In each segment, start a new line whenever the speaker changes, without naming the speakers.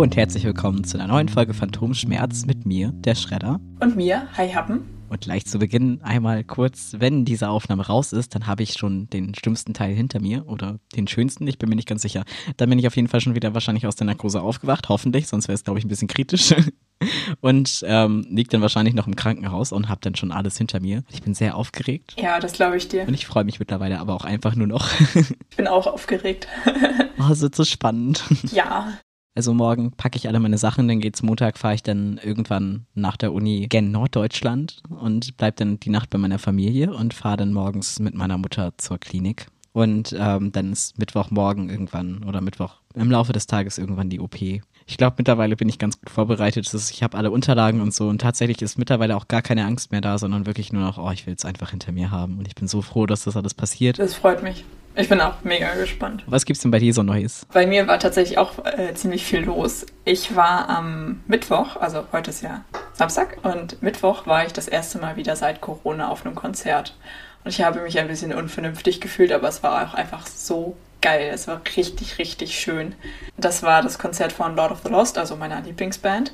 Hallo und herzlich willkommen zu einer neuen Folge Phantomschmerz mit mir, der Schredder.
Und mir, Hi Happen.
Und gleich zu Beginn einmal kurz, wenn diese Aufnahme raus ist, dann habe ich schon den schlimmsten Teil hinter mir oder den schönsten, ich bin mir nicht ganz sicher. Dann bin ich auf jeden Fall schon wieder wahrscheinlich aus der Narkose aufgewacht, hoffentlich, sonst wäre es, glaube ich, ein bisschen kritisch. Und ähm, liegt dann wahrscheinlich noch im Krankenhaus und habe dann schon alles hinter mir. Ich bin sehr aufgeregt.
Ja, das glaube ich dir.
Und ich freue mich mittlerweile aber auch einfach nur noch.
ich bin auch aufgeregt.
oh, es wird so spannend.
Ja.
Also morgen packe ich alle meine Sachen, dann geht's Montag, fahre ich dann irgendwann nach der Uni gen Norddeutschland und bleib dann die Nacht bei meiner Familie und fahre dann morgens mit meiner Mutter zur Klinik. Und ähm, dann ist Mittwochmorgen irgendwann oder Mittwoch im Laufe des Tages irgendwann die OP. Ich glaube, mittlerweile bin ich ganz gut vorbereitet. Ich habe alle Unterlagen und so und tatsächlich ist mittlerweile auch gar keine Angst mehr da, sondern wirklich nur noch, oh, ich will es einfach hinter mir haben. Und ich bin so froh, dass das alles passiert.
Das freut mich. Ich bin auch mega gespannt.
Was gibt's denn bei dir so Neues?
Bei mir war tatsächlich auch äh, ziemlich viel los. Ich war am Mittwoch, also heute ist ja Samstag, und Mittwoch war ich das erste Mal wieder seit Corona auf einem Konzert. Und ich habe mich ein bisschen unvernünftig gefühlt, aber es war auch einfach so geil. Es war richtig, richtig schön. Das war das Konzert von Lord of the Lost, also meiner Lieblingsband.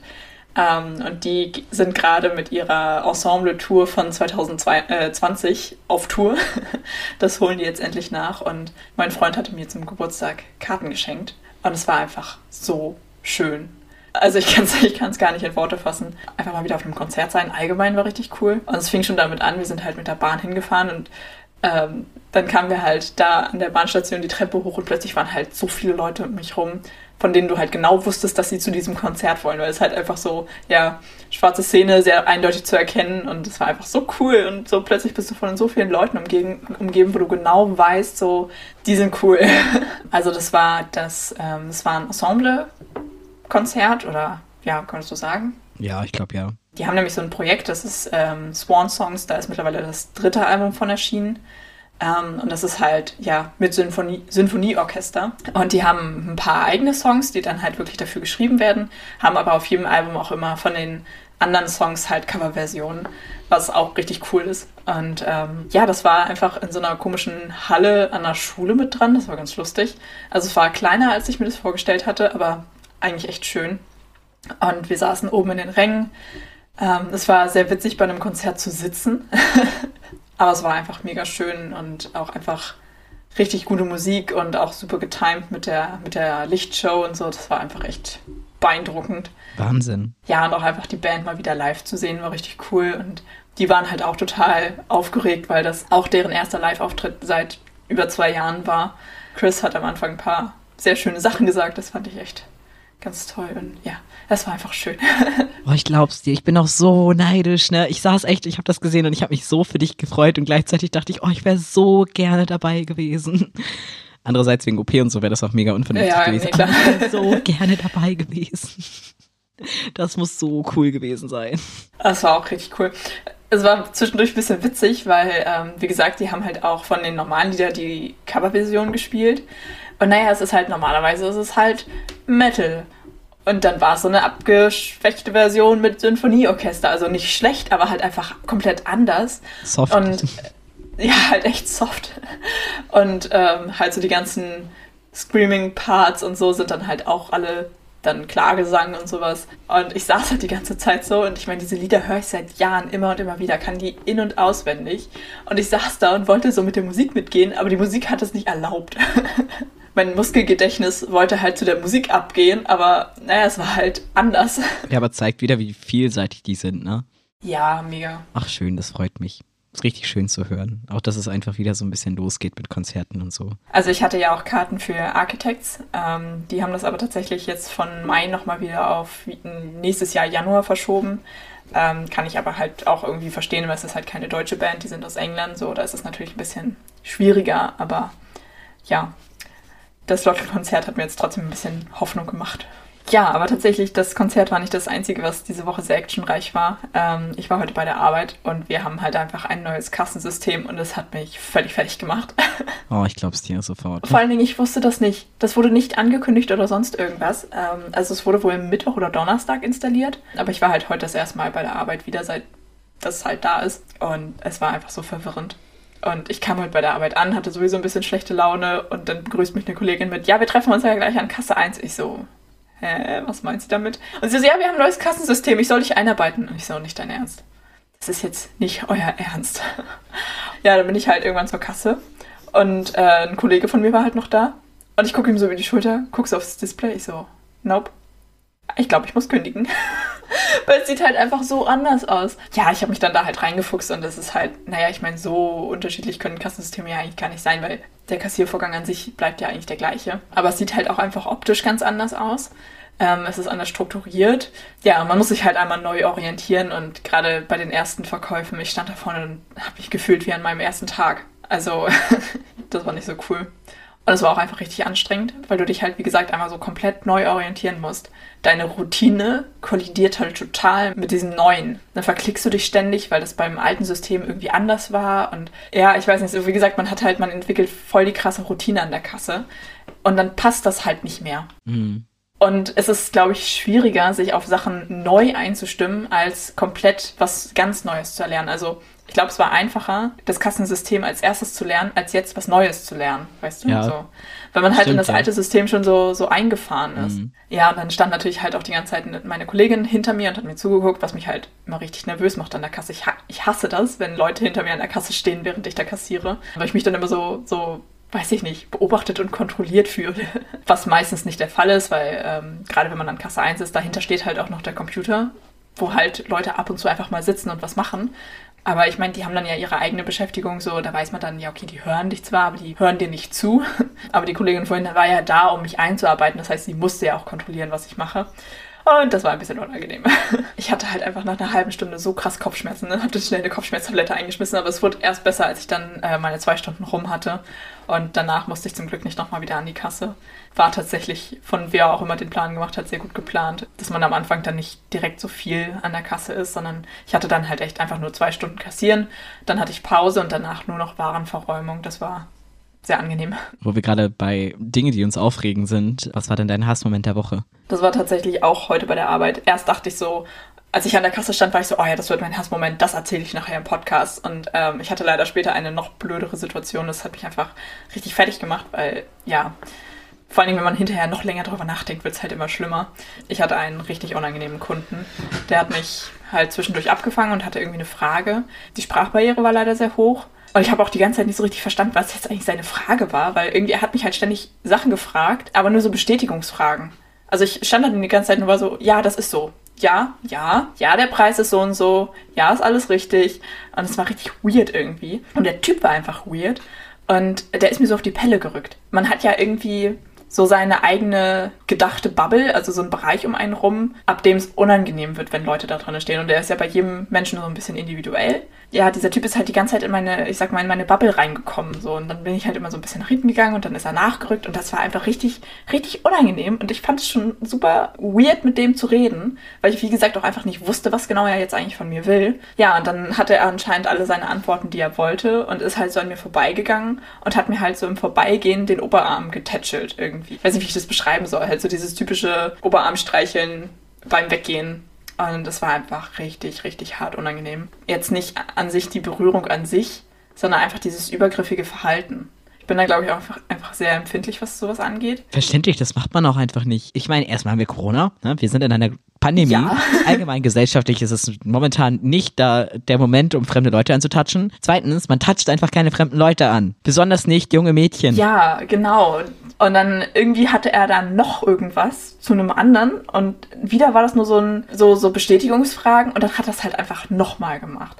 Ähm, und die sind gerade mit ihrer Ensemble-Tour von 2020 auf Tour. Das holen die jetzt endlich nach. Und mein Freund hatte mir zum Geburtstag Karten geschenkt. Und es war einfach so schön. Also ich kann es ich gar nicht in Worte fassen. Einfach mal wieder auf einem Konzert sein. Allgemein war richtig cool. Und es fing schon damit an, wir sind halt mit der Bahn hingefahren und ähm, dann kamen wir halt da an der Bahnstation die Treppe hoch und plötzlich waren halt so viele Leute um mich rum, von denen du halt genau wusstest, dass sie zu diesem Konzert wollen, weil es halt einfach so, ja, schwarze Szene, sehr eindeutig zu erkennen und es war einfach so cool und so plötzlich bist du von so vielen Leuten umgeben, umgeben wo du genau weißt, so, die sind cool. also das war das, ähm, das war ein Ensemble-Konzert oder, ja, konntest du sagen?
Ja, ich glaube ja.
Die haben nämlich so ein Projekt, das ist ähm, Swan Songs, da ist mittlerweile das dritte Album von erschienen. Ähm, und das ist halt, ja, mit Symphonie, Symphonieorchester. Und die haben ein paar eigene Songs, die dann halt wirklich dafür geschrieben werden, haben aber auf jedem Album auch immer von den anderen Songs halt Coverversionen, was auch richtig cool ist. Und ähm, ja, das war einfach in so einer komischen Halle an der Schule mit dran. Das war ganz lustig. Also es war kleiner, als ich mir das vorgestellt hatte, aber eigentlich echt schön. Und wir saßen oben in den Rängen. Ähm, es war sehr witzig, bei einem Konzert zu sitzen. Aber es war einfach mega schön und auch einfach richtig gute Musik und auch super getimed mit der, mit der Lichtshow und so. Das war einfach echt beeindruckend.
Wahnsinn.
Ja, und auch einfach die Band mal wieder live zu sehen, war richtig cool. Und die waren halt auch total aufgeregt, weil das auch deren erster Live-Auftritt seit über zwei Jahren war. Chris hat am Anfang ein paar sehr schöne Sachen gesagt. Das fand ich echt ganz toll. Und ja, das war einfach schön.
oh, ich glaub's dir, ich bin auch so neidisch, ne? Ich saß echt, ich habe das gesehen und ich habe mich so für dich gefreut und gleichzeitig dachte ich, oh, ich wäre so gerne dabei gewesen. Andererseits wegen OP und so wäre das auch mega unvernünftig ja, gewesen. Nee, ich wäre so gerne dabei gewesen. Das muss so cool gewesen sein.
Das war auch richtig cool. Es war zwischendurch ein bisschen witzig, weil, ähm, wie gesagt, die haben halt auch von den normalen Liedern die Coverversion gespielt. Und naja, es ist halt normalerweise es ist halt Metal. Und dann war es so eine abgeschwächte Version mit Symphonieorchester. Also nicht schlecht, aber halt einfach komplett anders.
Soft.
Und ja, halt echt soft. Und ähm, halt so die ganzen Screaming-Parts und so sind dann halt auch alle dann Klagesang und sowas. Und ich saß halt die ganze Zeit so und ich meine, diese Lieder höre ich seit Jahren immer und immer wieder, kann die in- und auswendig. Und ich saß da und wollte so mit der Musik mitgehen, aber die Musik hat es nicht erlaubt. mein Muskelgedächtnis wollte halt zu der Musik abgehen, aber naja, es war halt anders.
Ja, aber zeigt wieder, wie vielseitig die sind, ne?
Ja, mega.
Ach, schön, das freut mich. Ist richtig schön zu hören. Auch, dass es einfach wieder so ein bisschen losgeht mit Konzerten und so.
Also ich hatte ja auch Karten für Architects. Ähm, die haben das aber tatsächlich jetzt von Mai nochmal wieder auf nächstes Jahr Januar verschoben. Ähm, kann ich aber halt auch irgendwie verstehen, weil es ist halt keine deutsche Band, die sind aus England, so, da ist es natürlich ein bisschen schwieriger, aber ja, das Lotto-Konzert hat mir jetzt trotzdem ein bisschen Hoffnung gemacht. Ja, aber tatsächlich, das Konzert war nicht das Einzige, was diese Woche sehr actionreich war. Ähm, ich war heute bei der Arbeit und wir haben halt einfach ein neues Kassensystem und es hat mich völlig fertig gemacht.
Oh, ich glaub's dir sofort.
Vor allen Dingen, ich wusste das nicht. Das wurde nicht angekündigt oder sonst irgendwas. Ähm, also es wurde wohl Mittwoch oder Donnerstag installiert. Aber ich war halt heute das erste Mal bei der Arbeit wieder, seit das halt da ist. Und es war einfach so verwirrend. Und ich kam halt bei der Arbeit an, hatte sowieso ein bisschen schlechte Laune und dann begrüßt mich eine Kollegin mit, ja, wir treffen uns ja gleich an Kasse 1. Ich so, hä, was meint sie damit? Und sie so, ja, wir haben ein neues Kassensystem, ich soll dich einarbeiten. Und ich so, nicht dein Ernst. Das ist jetzt nicht euer Ernst. ja, dann bin ich halt irgendwann zur Kasse und äh, ein Kollege von mir war halt noch da. Und ich gucke ihm so über die Schulter, guck's aufs Display, ich so, nope. Ich glaube, ich muss kündigen. Weil es sieht halt einfach so anders aus. Ja, ich habe mich dann da halt reingefuchst und das ist halt, naja, ich meine, so unterschiedlich können Kassensysteme ja eigentlich gar nicht sein, weil der Kassiervorgang an sich bleibt ja eigentlich der gleiche. Aber es sieht halt auch einfach optisch ganz anders aus. Ähm, es ist anders strukturiert. Ja, man muss sich halt einmal neu orientieren und gerade bei den ersten Verkäufen, ich stand da vorne und habe mich gefühlt wie an meinem ersten Tag. Also, das war nicht so cool. Und es war auch einfach richtig anstrengend, weil du dich halt, wie gesagt, einmal so komplett neu orientieren musst. Deine Routine kollidiert halt total mit diesem neuen. Dann verklickst du dich ständig, weil das beim alten System irgendwie anders war. Und ja, ich weiß nicht, wie gesagt, man hat halt, man entwickelt voll die krasse Routine an der Kasse. Und dann passt das halt nicht mehr. Mhm. Und es ist, glaube ich, schwieriger, sich auf Sachen neu einzustimmen, als komplett was ganz Neues zu erlernen. Also ich glaube, es war einfacher, das Kassensystem als erstes zu lernen, als jetzt was Neues zu lernen, weißt du? Ja. So. Weil man halt Stimmt, in das alte System schon so, so eingefahren ist. Mhm. Ja, und dann stand natürlich halt auch die ganze Zeit meine Kollegin hinter mir und hat mir zugeguckt, was mich halt immer richtig nervös macht an der Kasse. Ich, ich hasse das, wenn Leute hinter mir an der Kasse stehen, während ich da kassiere. Weil ich mich dann immer so, so weiß ich nicht, beobachtet und kontrolliert fühle. Was meistens nicht der Fall ist, weil ähm, gerade wenn man an Kasse 1 ist, dahinter steht halt auch noch der Computer, wo halt Leute ab und zu einfach mal sitzen und was machen. Aber ich meine, die haben dann ja ihre eigene Beschäftigung, so da weiß man dann, ja, okay, die hören dich zwar, aber die hören dir nicht zu. Aber die Kollegin vorhin war ja da, um mich einzuarbeiten. Das heißt, sie musste ja auch kontrollieren, was ich mache. Und das war ein bisschen unangenehm. Ich hatte halt einfach nach einer halben Stunde so krass Kopfschmerzen. Ne? Hab dann schnell eine Kopfschmerztablette eingeschmissen, aber es wurde erst besser, als ich dann äh, meine zwei Stunden rum hatte. Und danach musste ich zum Glück nicht nochmal wieder an die Kasse. War tatsächlich von wer auch immer den Plan gemacht hat, sehr gut geplant, dass man am Anfang dann nicht direkt so viel an der Kasse ist, sondern ich hatte dann halt echt einfach nur zwei Stunden kassieren. Dann hatte ich Pause und danach nur noch Warenverräumung. Das war sehr angenehm.
Wo wir gerade bei Dingen, die uns aufregen sind, was war denn dein Hassmoment der Woche?
Das war tatsächlich auch heute bei der Arbeit. Erst dachte ich so, als ich an der Kasse stand, war ich so, oh ja, das wird mein Hassmoment, das erzähle ich nachher im Podcast. Und ähm, ich hatte leider später eine noch blödere Situation. Das hat mich einfach richtig fertig gemacht, weil, ja, vor allem, wenn man hinterher noch länger darüber nachdenkt, wird es halt immer schlimmer. Ich hatte einen richtig unangenehmen Kunden. Der hat mich halt zwischendurch abgefangen und hatte irgendwie eine Frage. Die Sprachbarriere war leider sehr hoch. Und ich habe auch die ganze Zeit nicht so richtig verstanden, was jetzt eigentlich seine Frage war, weil irgendwie er hat mich halt ständig Sachen gefragt, aber nur so Bestätigungsfragen. Also ich stand dann die ganze Zeit nur war so, ja, das ist so. Ja, ja, ja, der Preis ist so und so. Ja, ist alles richtig. Und es war richtig weird irgendwie. Und der Typ war einfach weird. Und der ist mir so auf die Pelle gerückt. Man hat ja irgendwie so seine eigene gedachte Bubble, also so ein Bereich um einen rum, ab dem es unangenehm wird, wenn Leute da drin stehen. Und der ist ja bei jedem Menschen so ein bisschen individuell ja, dieser Typ ist halt die ganze Zeit in meine, ich sag mal, in meine Bubble reingekommen. So. Und dann bin ich halt immer so ein bisschen nach hinten gegangen und dann ist er nachgerückt und das war einfach richtig, richtig unangenehm. Und ich fand es schon super weird, mit dem zu reden, weil ich, wie gesagt, auch einfach nicht wusste, was genau er jetzt eigentlich von mir will. Ja, und dann hatte er anscheinend alle seine Antworten, die er wollte und ist halt so an mir vorbeigegangen und hat mir halt so im Vorbeigehen den Oberarm getätschelt irgendwie. Ich weiß nicht, wie ich das beschreiben soll. Halt so dieses typische Oberarmstreicheln beim Weggehen und das war einfach richtig, richtig hart unangenehm. Jetzt nicht an sich die Berührung an sich, sondern einfach dieses übergriffige Verhalten. Ich bin da, glaube ich, auch einfach, einfach sehr empfindlich, was sowas angeht.
Verständlich, das macht man auch einfach nicht. Ich meine, erstmal haben wir Corona, ne? wir sind in einer Pandemie. Ja. Allgemein gesellschaftlich ist es momentan nicht da der Moment, um fremde Leute anzutatschen. Zweitens, man toucht einfach keine fremden Leute an. Besonders nicht junge Mädchen.
Ja, genau. Und dann irgendwie hatte er dann noch irgendwas zu einem anderen und wieder war das nur so ein so so Bestätigungsfragen und dann hat das halt einfach nochmal gemacht.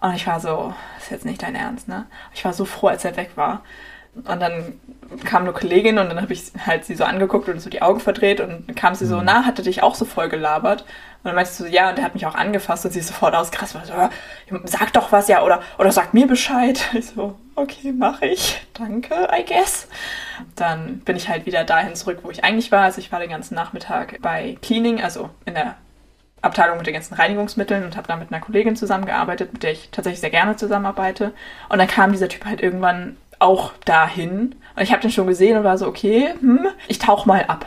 Und ich war so, das ist jetzt nicht dein Ernst, ne? Ich war so froh, als er weg war. Und dann kam eine Kollegin und dann habe ich halt sie so angeguckt und so die Augen verdreht und dann kam sie so, mhm. na, hatte dich auch so voll gelabert? Und dann meinte sie so, ja, und der hat mich auch angefasst und sie ist sofort ausgerastet. So, sag doch was, ja, oder, oder sag mir Bescheid. Ich so, okay, mache ich. Danke, I guess. Dann bin ich halt wieder dahin zurück, wo ich eigentlich war. Also ich war den ganzen Nachmittag bei Cleaning, also in der Abteilung mit den ganzen Reinigungsmitteln und habe da mit einer Kollegin zusammengearbeitet, mit der ich tatsächlich sehr gerne zusammenarbeite. Und dann kam dieser Typ halt irgendwann auch dahin. Und ich habe den schon gesehen und war so, okay, hm, ich tauch mal ab.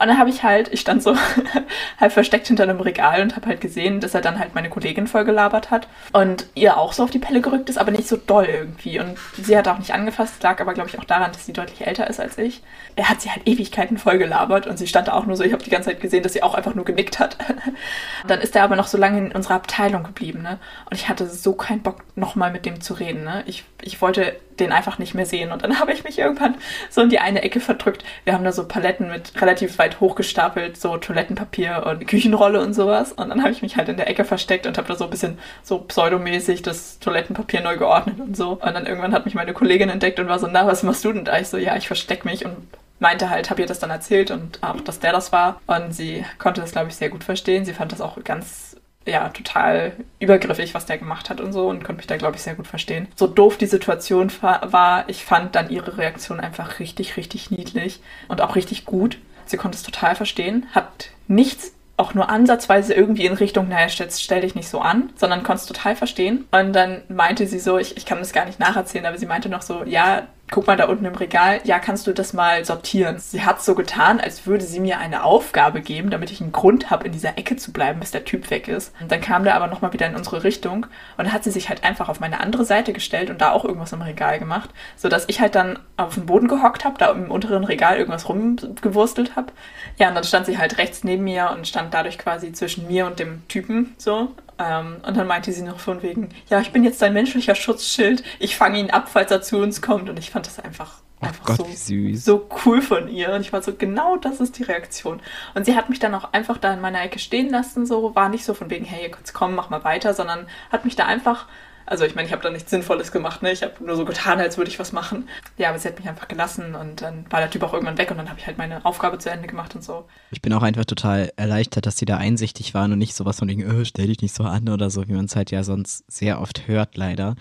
Und dann habe ich halt, ich stand so halb versteckt hinter einem Regal und habe halt gesehen, dass er dann halt meine Kollegin voll gelabert hat und ihr auch so auf die Pelle gerückt ist, aber nicht so doll irgendwie. Und sie hat auch nicht angefasst, lag aber, glaube ich, auch daran, dass sie deutlich älter ist als ich. Er hat sie halt Ewigkeiten voll gelabert und sie stand da auch nur so, ich habe die ganze Zeit gesehen, dass sie auch einfach nur genickt hat. dann ist er aber noch so lange in unserer Abteilung geblieben, ne? Und ich hatte so keinen Bock, nochmal mit dem zu reden, ne? Ich, ich wollte den einfach nicht mehr sehen. Und dann habe ich mich irgendwann so in die eine Ecke verdrückt. Wir haben da so Paletten mit relativ weit hochgestapelt, so Toilettenpapier und Küchenrolle und sowas. Und dann habe ich mich halt in der Ecke versteckt und habe da so ein bisschen so pseudomäßig das Toilettenpapier neu geordnet und so. Und dann irgendwann hat mich meine Kollegin entdeckt und war so, na, was machst du denn da? Ich so, ja, ich verstecke mich und meinte halt, habe ihr das dann erzählt und auch, dass der das war. Und sie konnte das, glaube ich, sehr gut verstehen. Sie fand das auch ganz ja, total übergriffig, was der gemacht hat und so und konnte mich da, glaube ich, sehr gut verstehen. So doof die Situation war, ich fand dann ihre Reaktion einfach richtig, richtig niedlich und auch richtig gut. Sie konnte es total verstehen, hat nichts auch nur ansatzweise irgendwie in Richtung, naja, stell, stell dich nicht so an, sondern konnte es total verstehen. Und dann meinte sie so, ich, ich kann das gar nicht nacherzählen, aber sie meinte noch so, ja, guck mal da unten im Regal, ja, kannst du das mal sortieren? Sie hat so getan, als würde sie mir eine Aufgabe geben, damit ich einen Grund habe, in dieser Ecke zu bleiben, bis der Typ weg ist. Und dann kam der aber nochmal wieder in unsere Richtung und dann hat sie sich halt einfach auf meine andere Seite gestellt und da auch irgendwas im Regal gemacht, sodass ich halt dann auf dem Boden gehockt habe, da im unteren Regal irgendwas rumgewurstelt habe. Ja, und dann stand sie halt rechts neben mir und stand dadurch quasi zwischen mir und dem Typen so ähm, und dann meinte sie noch von wegen, ja, ich bin jetzt dein menschlicher Schutzschild, ich fange ihn ab, falls er zu uns kommt. Und ich fand das einfach, einfach
Gott,
so, so cool von ihr. Und ich war so, genau das ist die Reaktion. Und sie hat mich dann auch einfach da in meiner Ecke stehen lassen, so, war nicht so von wegen, hey, jetzt komm, mach mal weiter, sondern hat mich da einfach also ich meine, ich habe da nichts Sinnvolles gemacht, ne? Ich habe nur so getan, als würde ich was machen. Ja, aber sie hat mich einfach gelassen und dann war der Typ auch irgendwann weg und dann habe ich halt meine Aufgabe zu Ende gemacht und so.
Ich bin auch einfach total erleichtert, dass sie da einsichtig waren und nicht sowas von wegen, oh, stell dich nicht so an oder so, wie man es halt ja sonst sehr oft hört, leider.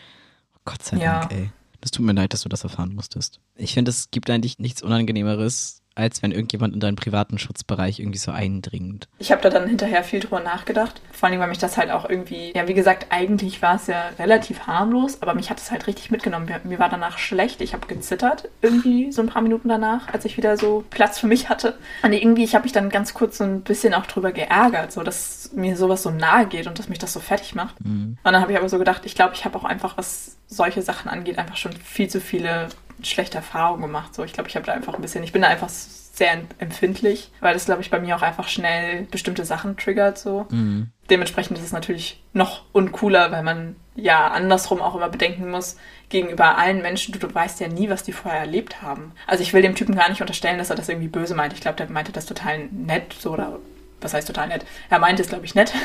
Gott sei ja. Dank, ey. Das tut mir leid, dass du das erfahren musstest. Ich finde, es gibt eigentlich nichts Unangenehmeres, als wenn irgendjemand in deinen privaten Schutzbereich irgendwie so eindringt.
Ich habe da dann hinterher viel drüber nachgedacht. Vor allem, weil mich das halt auch irgendwie, ja, wie gesagt, eigentlich war es ja relativ harmlos, aber mich hat es halt richtig mitgenommen. Mir, mir war danach schlecht. Ich habe gezittert irgendwie so ein paar Minuten danach, als ich wieder so Platz für mich hatte. Und irgendwie, ich habe mich dann ganz kurz so ein bisschen auch drüber geärgert, so dass mir sowas so nahe geht und dass mich das so fertig macht. Mhm. Und dann habe ich aber so gedacht, ich glaube, ich habe auch einfach, was solche Sachen angeht, einfach schon viel zu viele schlechte Erfahrungen gemacht. So, ich glaube, ich habe da einfach ein bisschen, ich bin da einfach sehr empfindlich, weil das, glaube ich, bei mir auch einfach schnell bestimmte Sachen triggert. So. Mhm. Dementsprechend ist es natürlich noch uncooler, weil man ja andersrum auch immer bedenken muss, gegenüber allen Menschen, du, du weißt ja nie, was die vorher erlebt haben. Also ich will dem Typen gar nicht unterstellen, dass er das irgendwie böse meint. Ich glaube, der meinte das total nett, so oder was heißt total nett? Er meinte es, glaube ich, nett.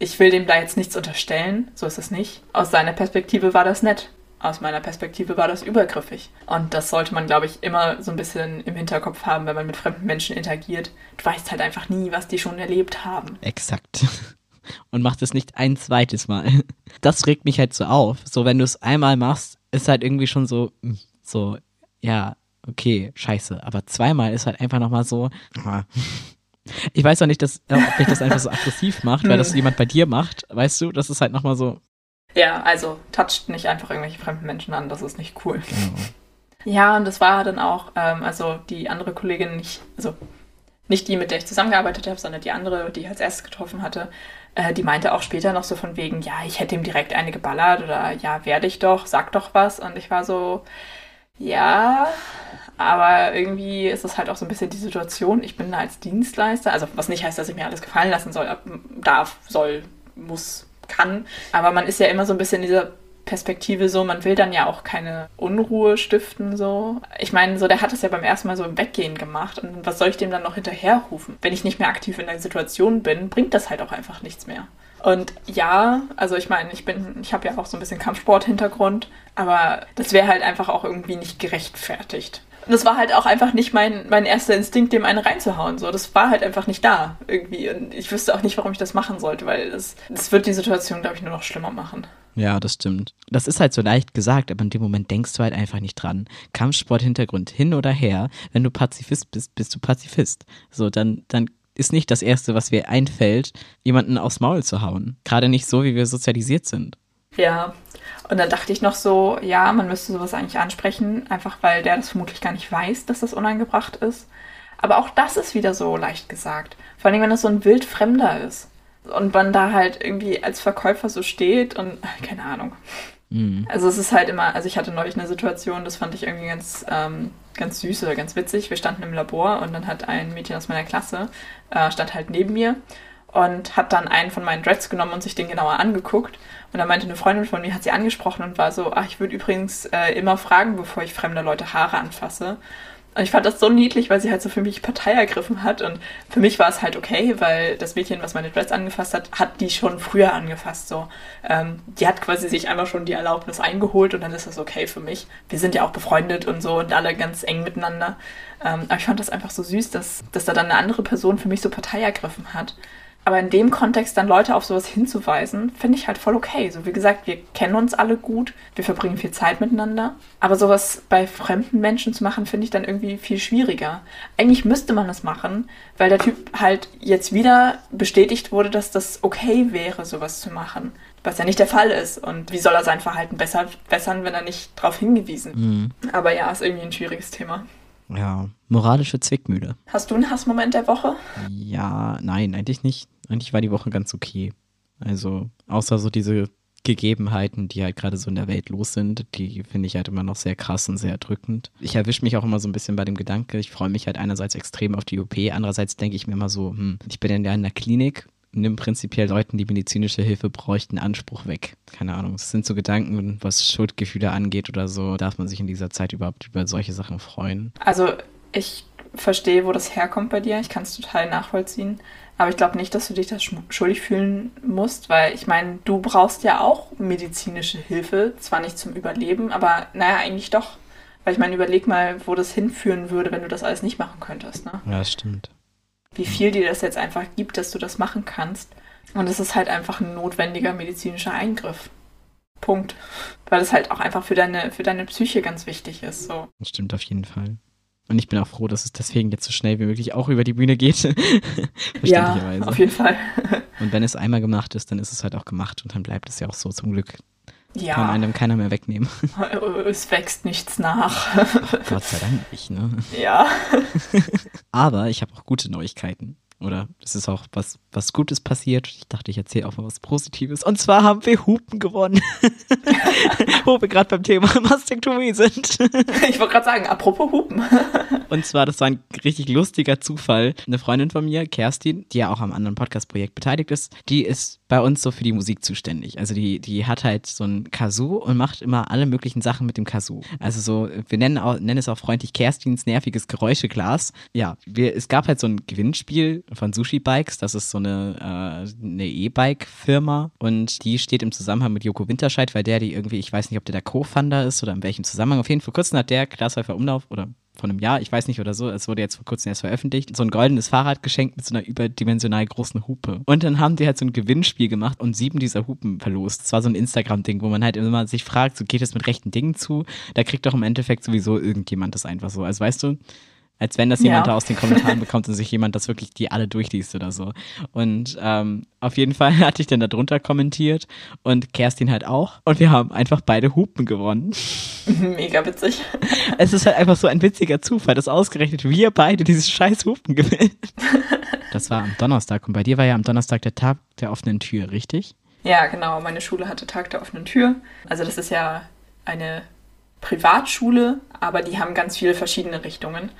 Ich will dem da jetzt nichts unterstellen, so ist es nicht. Aus seiner Perspektive war das nett aus meiner Perspektive war das übergriffig. Und das sollte man, glaube ich, immer so ein bisschen im Hinterkopf haben, wenn man mit fremden Menschen interagiert. Du weißt halt einfach nie, was die schon erlebt haben.
Exakt. Und mach das nicht ein zweites Mal. Das regt mich halt so auf. So, wenn du es einmal machst, ist halt irgendwie schon so, hm, so, ja, okay, scheiße. Aber zweimal ist halt einfach nochmal so. Ich weiß auch nicht, dass, ob mich das einfach so aggressiv macht, weil das jemand bei dir macht. Weißt du, das ist halt nochmal so,
ja, also toucht nicht einfach irgendwelche fremden Menschen an, das ist nicht cool. Genau. Ja, und das war dann auch, ähm, also die andere Kollegin nicht, also nicht die, mit der ich zusammengearbeitet habe, sondern die andere, die ich als erstes getroffen hatte, äh, die meinte auch später noch so von wegen, ja, ich hätte ihm direkt eine geballert oder ja, werde ich doch, sag doch was. Und ich war so, ja, aber irgendwie ist es halt auch so ein bisschen die Situation, ich bin da als Dienstleister, also was nicht heißt, dass ich mir alles gefallen lassen soll, darf, soll, muss, kann. Aber man ist ja immer so ein bisschen in dieser Perspektive so, man will dann ja auch keine Unruhe stiften so. Ich meine, so der hat es ja beim ersten Mal so im Weggehen gemacht und was soll ich dem dann noch hinterherrufen? Wenn ich nicht mehr aktiv in der Situation bin, bringt das halt auch einfach nichts mehr. Und ja, also ich meine, ich bin, ich habe ja auch so ein bisschen Kampfsport-Hintergrund, aber das wäre halt einfach auch irgendwie nicht gerechtfertigt. Das war halt auch einfach nicht mein, mein erster Instinkt, dem einen reinzuhauen. So, das war halt einfach nicht da irgendwie. Und ich wüsste auch nicht, warum ich das machen sollte, weil das, das wird die Situation, glaube ich, nur noch schlimmer machen.
Ja, das stimmt. Das ist halt so leicht gesagt, aber in dem Moment denkst du halt einfach nicht dran. Kampfsport-Hintergrund hin oder her, wenn du Pazifist bist, bist du Pazifist. So, dann, dann ist nicht das Erste, was mir einfällt, jemanden aufs Maul zu hauen. Gerade nicht so, wie wir sozialisiert sind.
Ja, und dann dachte ich noch so, ja, man müsste sowas eigentlich ansprechen, einfach weil der das vermutlich gar nicht weiß, dass das unangebracht ist. Aber auch das ist wieder so leicht gesagt. Vor allem, wenn das so ein Wildfremder ist. Und man da halt irgendwie als Verkäufer so steht und keine Ahnung. Mhm. Also es ist halt immer, also ich hatte neulich eine Situation, das fand ich irgendwie ganz, ähm, ganz süß oder ganz witzig. Wir standen im Labor und dann hat ein Mädchen aus meiner Klasse, äh, stand halt neben mir und hat dann einen von meinen Dreads genommen und sich den genauer angeguckt. Und dann meinte eine Freundin von mir, hat sie angesprochen und war so, ach, ich würde übrigens äh, immer fragen, bevor ich fremde Leute Haare anfasse. Und ich fand das so niedlich, weil sie halt so für mich Partei ergriffen hat. Und für mich war es halt okay, weil das Mädchen, was meine Dress angefasst hat, hat die schon früher angefasst. So, ähm, die hat quasi sich einfach schon die Erlaubnis eingeholt und dann ist das okay für mich. Wir sind ja auch befreundet und so und alle ganz eng miteinander. Ähm, aber ich fand das einfach so süß, dass, dass da dann eine andere Person für mich so Partei ergriffen hat. Aber in dem Kontext dann Leute auf sowas hinzuweisen, finde ich halt voll okay. So wie gesagt, wir kennen uns alle gut, wir verbringen viel Zeit miteinander. Aber sowas bei fremden Menschen zu machen, finde ich dann irgendwie viel schwieriger. Eigentlich müsste man das machen, weil der Typ halt jetzt wieder bestätigt wurde, dass das okay wäre, sowas zu machen. Was ja nicht der Fall ist. Und wie soll er sein Verhalten besser bessern, wenn er nicht darauf hingewiesen? Mhm. Aber ja, ist irgendwie ein schwieriges Thema.
Ja, moralische Zwickmühle.
Hast du einen Hassmoment der Woche?
Ja, nein, eigentlich nicht. Eigentlich war die Woche ganz okay. Also, außer so diese Gegebenheiten, die halt gerade so in der Welt los sind, die finde ich halt immer noch sehr krass und sehr erdrückend. Ich erwische mich auch immer so ein bisschen bei dem Gedanke, ich freue mich halt einerseits extrem auf die OP, andererseits denke ich mir immer so, hm, ich bin ja in der Klinik, nimm prinzipiell Leuten, die medizinische Hilfe bräuchten, Anspruch weg. Keine Ahnung, es sind so Gedanken, was Schuldgefühle angeht oder so, darf man sich in dieser Zeit überhaupt über solche Sachen freuen?
Also, ich verstehe, wo das herkommt bei dir, ich kann es total nachvollziehen. Aber ich glaube nicht, dass du dich das schuldig fühlen musst, weil ich meine, du brauchst ja auch medizinische Hilfe, zwar nicht zum Überleben, aber naja, eigentlich doch. Weil ich meine, überleg mal, wo das hinführen würde, wenn du das alles nicht machen könntest. Ne?
Ja, das stimmt.
Wie viel dir das jetzt einfach gibt, dass du das machen kannst. Und es ist halt einfach ein notwendiger medizinischer Eingriff. Punkt. Weil es halt auch einfach für deine, für deine Psyche ganz wichtig ist. So.
Das stimmt auf jeden Fall. Und ich bin auch froh, dass es deswegen jetzt so schnell wie möglich auch über die Bühne geht.
ja, auf jeden Fall.
und wenn es einmal gemacht ist, dann ist es halt auch gemacht und dann bleibt es ja auch so zum Glück. Ja. Kann einem keiner mehr wegnehmen.
Es wächst nichts nach.
Gott sei Dank nicht, ne?
Ja.
Aber ich habe auch gute Neuigkeiten. Oder es ist auch was, was Gutes passiert. Ich dachte, ich erzähle auch mal was Positives. Und zwar haben wir Hupen gewonnen. Wo wir gerade beim Thema Mastektomie sind.
ich wollte gerade sagen, apropos Hupen.
Und zwar, das war ein richtig lustiger Zufall. Eine Freundin von mir, Kerstin, die ja auch am anderen Podcast-Projekt beteiligt ist, die ist bei uns so für die Musik zuständig. Also die, die hat halt so ein Kazoo und macht immer alle möglichen Sachen mit dem Kazoo. Also so, wir nennen, auch, nennen es auch freundlich Kerstins nerviges Geräuscheglas. Ja, wir, es gab halt so ein Gewinnspiel von Sushi Bikes. Das ist so eine äh, eine E-Bike-Firma und die steht im Zusammenhang mit Joko Winterscheid, weil der die irgendwie, ich weiß nicht, ob der der Co-Funder ist oder in welchem Zusammenhang. Auf jeden Fall vor kurzem hat der Glashäufer Umlauf oder von einem Jahr, ich weiß nicht oder so, es wurde jetzt vor kurzem erst veröffentlicht, so ein goldenes Fahrrad geschenkt mit so einer überdimensional großen Hupe. Und dann haben die halt so ein Gewinnspiel gemacht und sieben dieser Hupen verlost. Das war so ein Instagram-Ding, wo man halt immer sich fragt, so geht es mit rechten Dingen zu? Da kriegt doch im Endeffekt sowieso irgendjemand das einfach so. Also weißt du, als wenn das jemand ja. da aus den Kommentaren bekommt und sich jemand das wirklich die alle durchliest oder so. Und ähm, auf jeden Fall hatte ich dann da drunter kommentiert und Kerstin halt auch. Und wir haben einfach beide Hupen gewonnen.
Mega witzig.
Es ist halt einfach so ein witziger Zufall, dass ausgerechnet wir beide dieses scheiß Hupen gewinnen. Das war am Donnerstag und bei dir war ja am Donnerstag der Tag der offenen Tür, richtig?
Ja, genau. Meine Schule hatte Tag der offenen Tür. Also das ist ja eine Privatschule, aber die haben ganz viele verschiedene Richtungen.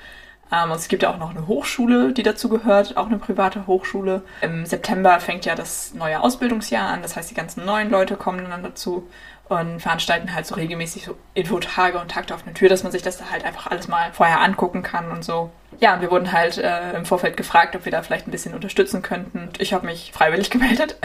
Ähm, es gibt ja auch noch eine Hochschule, die dazu gehört, auch eine private Hochschule. Im September fängt ja das neue Ausbildungsjahr an, das heißt, die ganzen neuen Leute kommen dann dazu und veranstalten halt so regelmäßig so Infotage und Takte auf eine Tür, dass man sich das da halt einfach alles mal vorher angucken kann und so. Ja, und wir wurden halt äh, im Vorfeld gefragt, ob wir da vielleicht ein bisschen unterstützen könnten. Ich habe mich freiwillig gemeldet.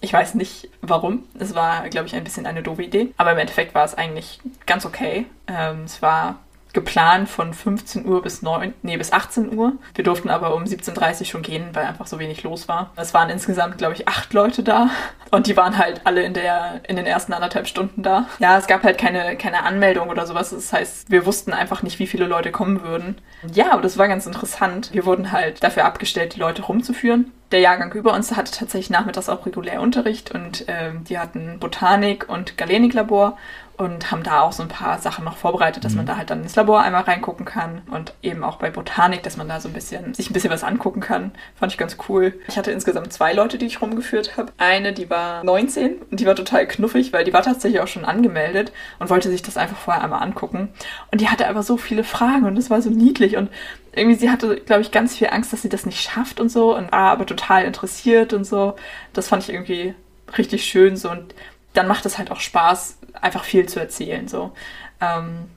ich weiß nicht warum. Es war, glaube ich, ein bisschen eine doofe Idee. Aber im Endeffekt war es eigentlich ganz okay. Ähm, es war geplant von 15 Uhr bis 9, nee, bis 18 Uhr. Wir durften aber um 17.30 Uhr schon gehen, weil einfach so wenig los war. Es waren insgesamt, glaube ich, acht Leute da. Und die waren halt alle in der, in den ersten anderthalb Stunden da. Ja, es gab halt keine, keine Anmeldung oder sowas. Das heißt, wir wussten einfach nicht, wie viele Leute kommen würden. Ja, aber das war ganz interessant. Wir wurden halt dafür abgestellt, die Leute rumzuführen der Jahrgang über uns hatte tatsächlich nachmittags auch regulär Unterricht und ähm, die hatten Botanik und Galeniklabor und haben da auch so ein paar Sachen noch vorbereitet, dass mhm. man da halt dann ins Labor einmal reingucken kann und eben auch bei Botanik, dass man da so ein bisschen sich ein bisschen was angucken kann. Fand ich ganz cool. Ich hatte insgesamt zwei Leute, die ich rumgeführt habe. Eine, die war 19 und die war total knuffig, weil die war tatsächlich auch schon angemeldet und wollte sich das einfach vorher einmal angucken. Und die hatte aber so viele Fragen und das war so niedlich und irgendwie sie hatte, glaube ich, ganz viel Angst, dass sie das nicht schafft und so und war aber total interessiert und so. Das fand ich irgendwie richtig schön so und dann macht es halt auch Spaß, einfach viel zu erzählen so. Ähm,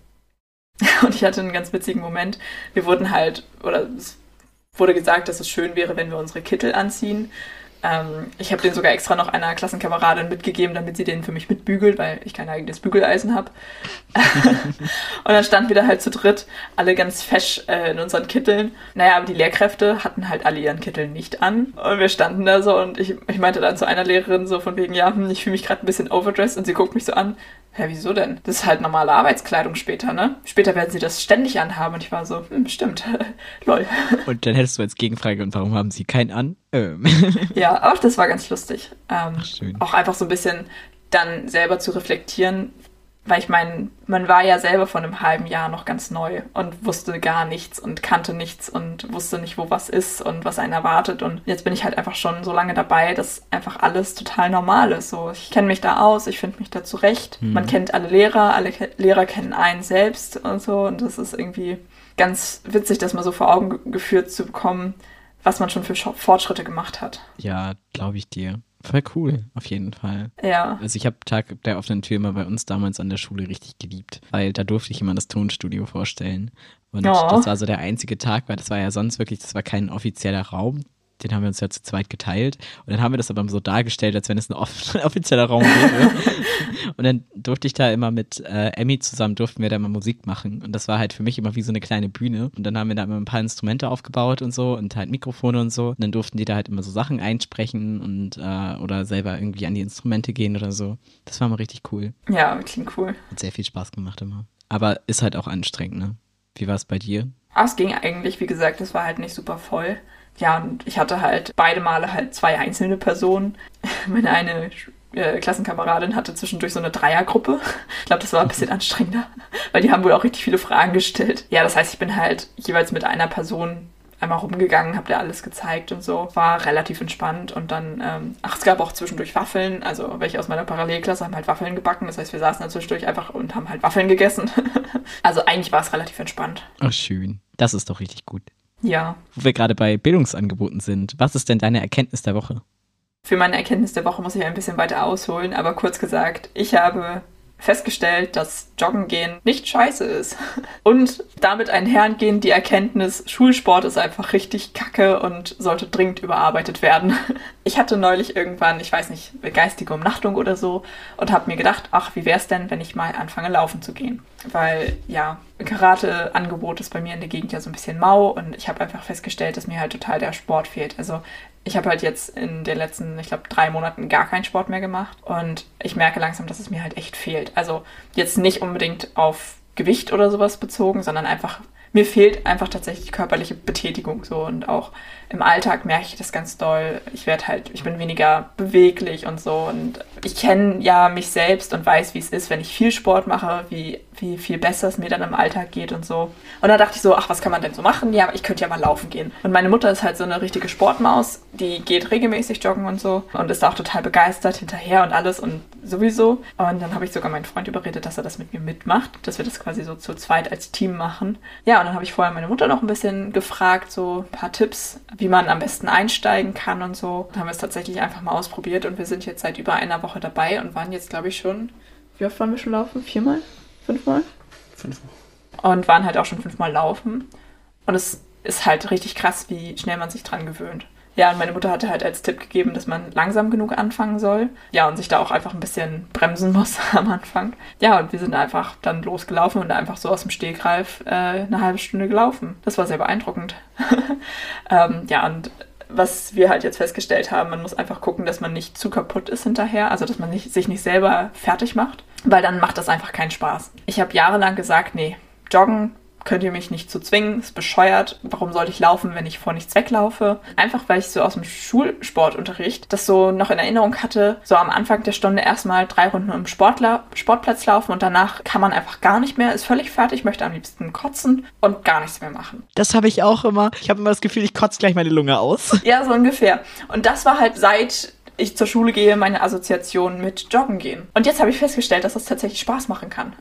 und ich hatte einen ganz witzigen Moment. Wir wurden halt, oder es wurde gesagt, dass es schön wäre, wenn wir unsere Kittel anziehen. Ähm, ich habe den sogar extra noch einer Klassenkameradin mitgegeben, damit sie den für mich mitbügelt, weil ich kein eigenes Bügeleisen habe. und dann standen wir da halt zu dritt, alle ganz fesch äh, in unseren Kitteln. Naja, aber die Lehrkräfte hatten halt alle ihren Kittel nicht an. Und wir standen da so und ich, ich meinte dann zu einer Lehrerin so von wegen, ja, hm, ich fühle mich gerade ein bisschen overdressed und sie guckt mich so an, Hä, wieso denn? Das ist halt normale Arbeitskleidung später, ne? Später werden sie das ständig anhaben und ich war so, hm, stimmt, lol.
Und dann hättest du als Gegenfrage, und warum haben sie keinen an? Ähm.
Ja, auch das war ganz lustig. Ähm, Ach, schön. Auch einfach so ein bisschen dann selber zu reflektieren, weil ich meine, man war ja selber von einem halben Jahr noch ganz neu und wusste gar nichts und kannte nichts und wusste nicht, wo was ist und was einen erwartet. Und jetzt bin ich halt einfach schon so lange dabei, dass einfach alles total normal ist. So, ich kenne mich da aus, ich finde mich da zurecht. Mhm. Man kennt alle Lehrer, alle Ke Lehrer kennen einen selbst und so. Und das ist irgendwie ganz witzig, das mal so vor Augen geführt zu bekommen, was man schon für Fortschritte gemacht hat.
Ja, glaube ich dir. Voll cool, auf jeden Fall.
Ja.
Also ich habe Tag der offenen Tür immer bei uns damals an der Schule richtig geliebt, weil da durfte ich immer das Tonstudio vorstellen. Und oh. das war so der einzige Tag, weil das war ja sonst wirklich, das war kein offizieller Raum den haben wir uns ja zu zweit geteilt. Und dann haben wir das aber so dargestellt, als wenn es ein offizieller Raum wäre. und dann durfte ich da immer mit äh, Emmy zusammen, durften wir da immer Musik machen. Und das war halt für mich immer wie so eine kleine Bühne. Und dann haben wir da immer ein paar Instrumente aufgebaut und so und halt Mikrofone und so. Und dann durften die da halt immer so Sachen einsprechen und äh, oder selber irgendwie an die Instrumente gehen oder so. Das war immer richtig cool.
Ja, klingt cool.
Hat sehr viel Spaß gemacht immer. Aber ist halt auch anstrengend, ne? Wie war es bei dir?
Ah, es ging eigentlich, wie gesagt, es war halt nicht super voll ja, und ich hatte halt beide Male halt zwei einzelne Personen. Meine eine äh, Klassenkameradin hatte zwischendurch so eine Dreiergruppe. Ich glaube, das war ein bisschen anstrengender, weil die haben wohl auch richtig viele Fragen gestellt. Ja, das heißt, ich bin halt jeweils mit einer Person einmal rumgegangen, habe dir alles gezeigt und so. War relativ entspannt und dann, ähm, ach, es gab auch zwischendurch Waffeln. Also welche aus meiner Parallelklasse haben halt Waffeln gebacken. Das heißt, wir saßen dann zwischendurch einfach und haben halt Waffeln gegessen. also eigentlich war es relativ entspannt.
Ach, schön. Das ist doch richtig gut.
Ja.
Wo wir gerade bei Bildungsangeboten sind. Was ist denn deine Erkenntnis der Woche?
Für meine Erkenntnis der Woche muss ich ein bisschen weiter ausholen, aber kurz gesagt, ich habe festgestellt, dass Joggen gehen nicht scheiße ist. Und damit einhergehend die Erkenntnis, Schulsport ist einfach richtig kacke und sollte dringend überarbeitet werden. Ich hatte neulich irgendwann, ich weiß nicht, geistige Umnachtung oder so und habe mir gedacht, ach, wie wäre es denn, wenn ich mal anfange laufen zu gehen? Weil ja, Karate-Angebot ist bei mir in der Gegend ja so ein bisschen mau und ich habe einfach festgestellt, dass mir halt total der Sport fehlt. Also ich habe halt jetzt in den letzten, ich glaube, drei Monaten gar keinen Sport mehr gemacht und ich merke langsam, dass es mir halt echt fehlt. Also jetzt nicht unbedingt auf Gewicht oder sowas bezogen, sondern einfach, mir fehlt einfach tatsächlich körperliche Betätigung so und auch im Alltag merke ich das ganz doll. Ich werde halt, ich bin weniger beweglich und so und ich kenne ja mich selbst und weiß, wie es ist, wenn ich viel Sport mache, wie wie viel besser es mir dann im Alltag geht und so. Und dann dachte ich so, ach, was kann man denn so machen? Ja, ich könnte ja mal laufen gehen. Und meine Mutter ist halt so eine richtige Sportmaus, die geht regelmäßig joggen und so und ist auch total begeistert hinterher und alles und sowieso. Und dann habe ich sogar meinen Freund überredet, dass er das mit mir mitmacht, dass wir das quasi so zu zweit als Team machen. Ja, und dann habe ich vorher meine Mutter noch ein bisschen gefragt, so ein paar Tipps, wie man am besten einsteigen kann und so. Dann haben wir es tatsächlich einfach mal ausprobiert und wir sind jetzt seit über einer Woche dabei und waren jetzt, glaube ich, schon, wie oft waren wir schon laufen? Viermal? Fünfmal? Fünfmal. Und waren halt auch schon fünfmal laufen. Und es ist halt richtig krass, wie schnell man sich dran gewöhnt. Ja, und meine Mutter hatte halt als Tipp gegeben, dass man langsam genug anfangen soll. Ja, und sich da auch einfach ein bisschen bremsen muss am Anfang. Ja, und wir sind einfach dann losgelaufen und einfach so aus dem Stegreif äh, eine halbe Stunde gelaufen. Das war sehr beeindruckend. ähm, ja, und was wir halt jetzt festgestellt haben, man muss einfach gucken, dass man nicht zu kaputt ist hinterher, also dass man nicht, sich nicht selber fertig macht, weil dann macht das einfach keinen Spaß. Ich habe jahrelang gesagt, nee, Joggen könnt ihr mich nicht zu zwingen, ist bescheuert. Warum sollte ich laufen, wenn ich vor nichts weglaufe? Einfach weil ich so aus dem Schulsportunterricht das so noch in Erinnerung hatte, so am Anfang der Stunde erstmal drei Runden im Sportler, Sportplatz laufen und danach kann man einfach gar nicht mehr, ist völlig fertig, möchte am liebsten kotzen und gar nichts mehr machen.
Das habe ich auch immer. Ich habe immer das Gefühl, ich kotze gleich meine Lunge aus.
Ja, so ungefähr. Und das war halt seit ich zur Schule gehe, meine Assoziation mit Joggen gehen. Und jetzt habe ich festgestellt, dass das tatsächlich Spaß machen kann.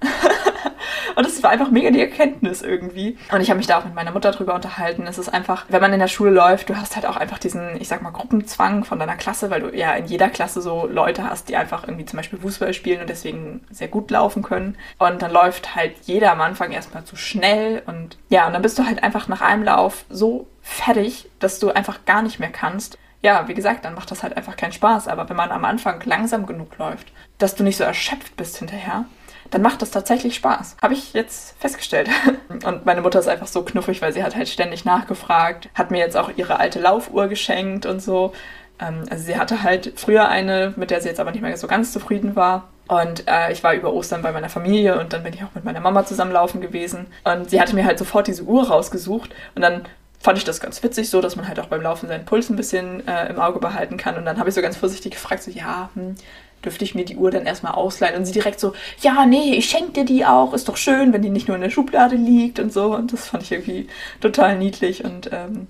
und das war einfach mega die Erkenntnis irgendwie. Und ich habe mich da auch mit meiner Mutter drüber unterhalten. Es ist einfach, wenn man in der Schule läuft, du hast halt auch einfach diesen, ich sag mal, Gruppenzwang von deiner Klasse, weil du ja in jeder Klasse so Leute hast, die einfach irgendwie zum Beispiel Fußball spielen und deswegen sehr gut laufen können. Und dann läuft halt jeder am Anfang erstmal zu schnell und ja, und dann bist du halt einfach nach einem Lauf so fertig, dass du einfach gar nicht mehr kannst ja, wie gesagt, dann macht das halt einfach keinen Spaß. Aber wenn man am Anfang langsam genug läuft, dass du nicht so erschöpft bist hinterher, dann macht das tatsächlich Spaß. Habe ich jetzt festgestellt. Und meine Mutter ist einfach so knuffig, weil sie hat halt ständig nachgefragt, hat mir jetzt auch ihre alte Laufuhr geschenkt und so. Ähm, also sie hatte halt früher eine, mit der sie jetzt aber nicht mehr so ganz zufrieden war. Und äh, ich war über Ostern bei meiner Familie und dann bin ich auch mit meiner Mama zusammenlaufen gewesen. Und sie hatte mir halt sofort diese Uhr rausgesucht und dann fand ich das ganz witzig, so dass man halt auch beim Laufen seinen Puls ein bisschen äh, im Auge behalten kann. Und dann habe ich so ganz vorsichtig gefragt, so, ja, hm, dürfte ich mir die Uhr dann erstmal ausleihen? Und sie direkt so, ja, nee, ich schenke dir die auch, ist doch schön, wenn die nicht nur in der Schublade liegt und so. Und das fand ich irgendwie total niedlich. Und ähm,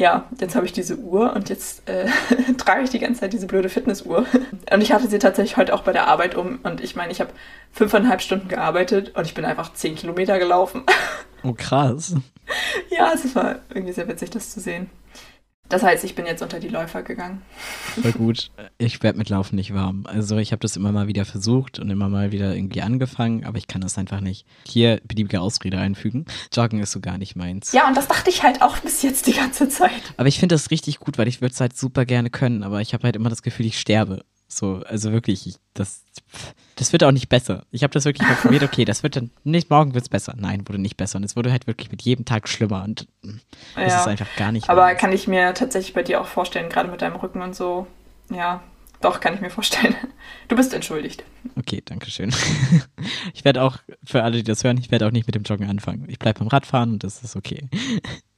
ja, jetzt habe ich diese Uhr und jetzt äh, trage ich die ganze Zeit diese blöde Fitnessuhr. Und ich hatte sie tatsächlich heute auch bei der Arbeit um. Und ich meine, ich habe fünfeinhalb Stunden gearbeitet und ich bin einfach zehn Kilometer gelaufen.
Oh, krass.
ja, es war irgendwie sehr witzig, das zu sehen. Das heißt, ich bin jetzt unter die Läufer gegangen.
Voll gut. Ich werde mit Laufen nicht warm. Also ich habe das immer mal wieder versucht und immer mal wieder irgendwie angefangen, aber ich kann das einfach nicht. Hier beliebige Ausrede einfügen. Joggen ist so gar nicht meins.
Ja, und das dachte ich halt auch bis jetzt die ganze Zeit.
Aber ich finde das richtig gut, weil ich würde es halt super gerne können, aber ich habe halt immer das Gefühl, ich sterbe. So, also wirklich, ich, das, das wird auch nicht besser. Ich habe das wirklich mal probiert, okay, das wird dann, nicht morgen wird es besser. Nein, wurde nicht besser. Und es wurde halt wirklich mit jedem Tag schlimmer und es ja, ist einfach gar nicht.
Aber kann ich mir tatsächlich bei dir auch vorstellen, gerade mit deinem Rücken und so. Ja, doch, kann ich mir vorstellen. Du bist entschuldigt.
Okay, danke schön. Ich werde auch, für alle, die das hören, ich werde auch nicht mit dem Joggen anfangen. Ich bleibe beim Radfahren und das ist okay.